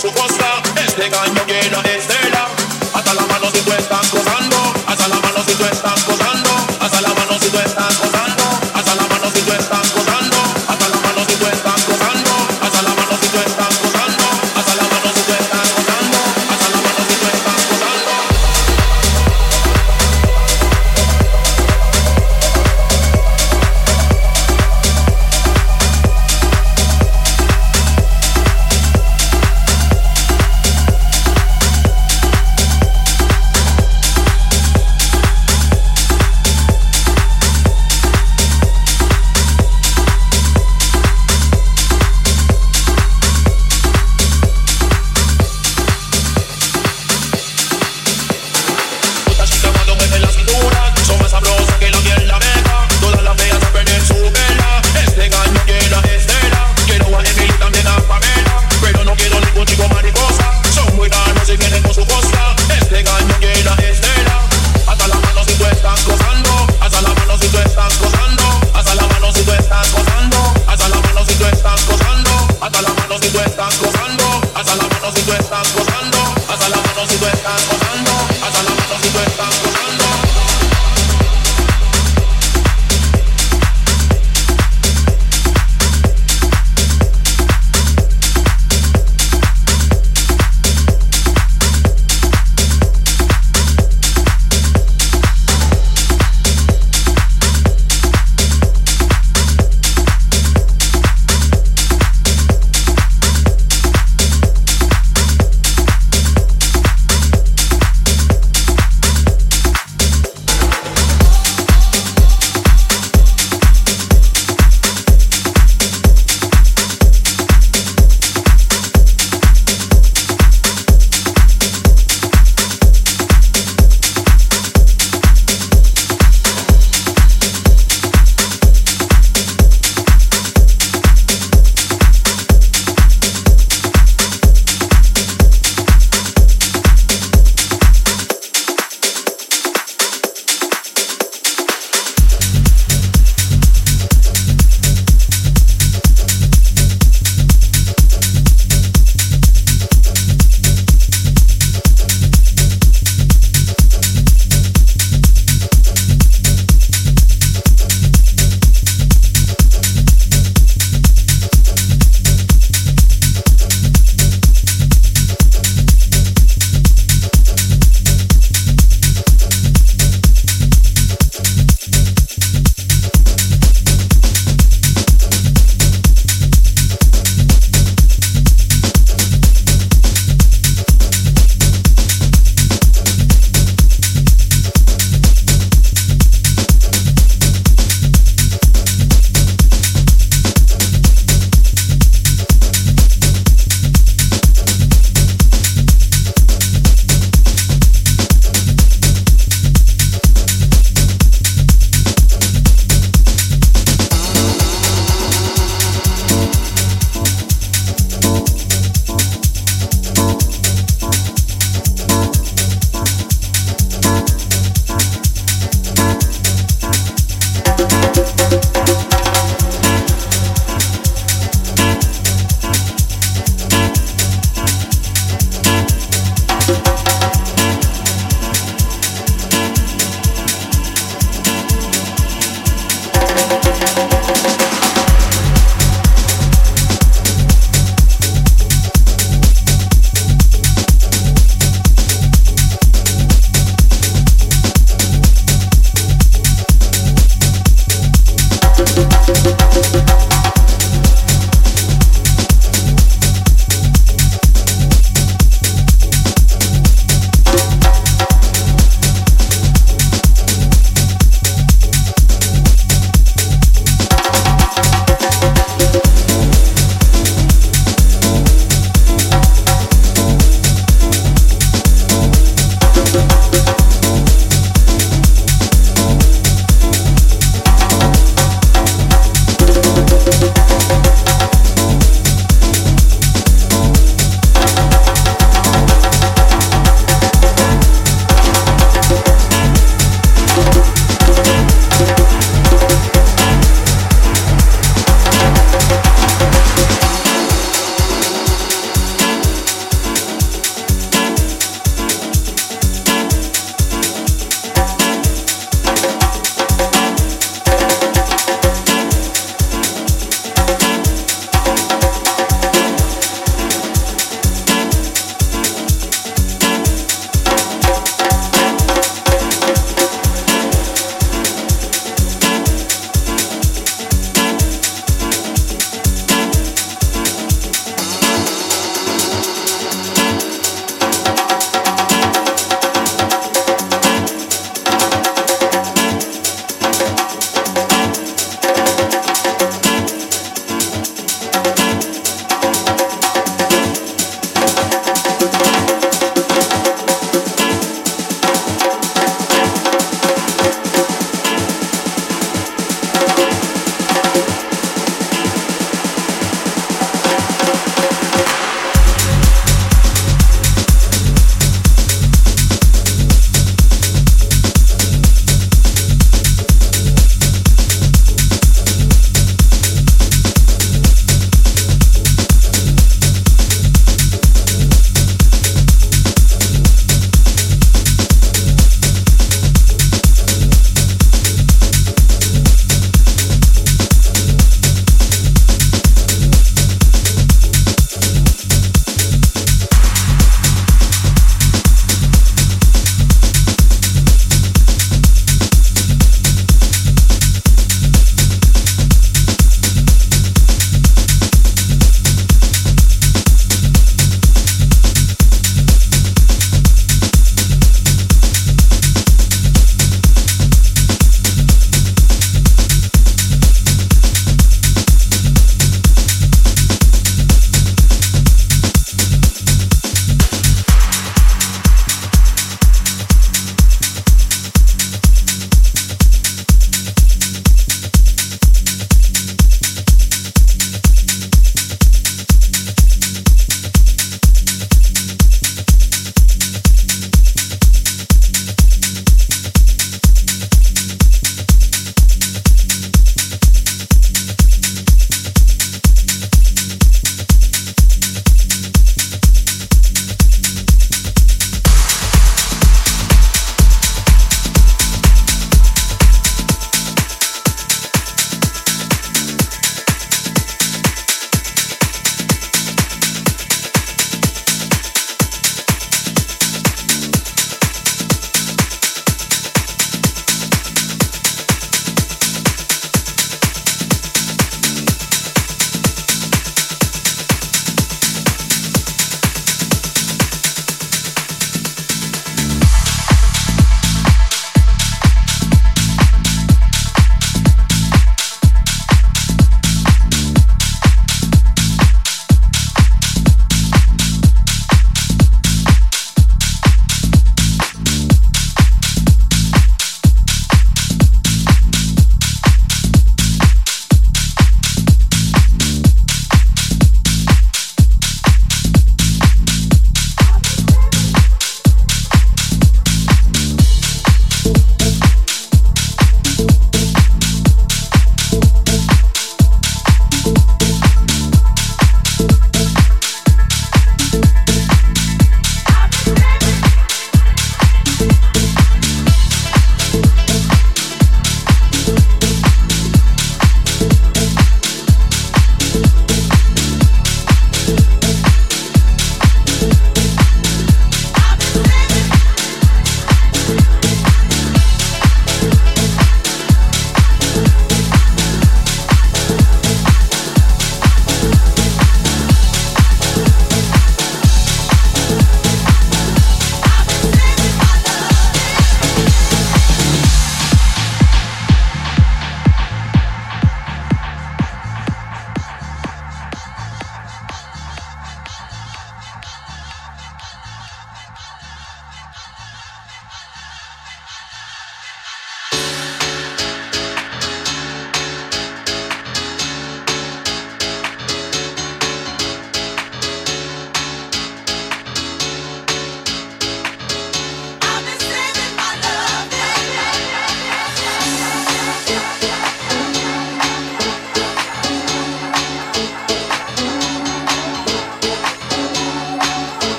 oss och kosta. Hästegång och gena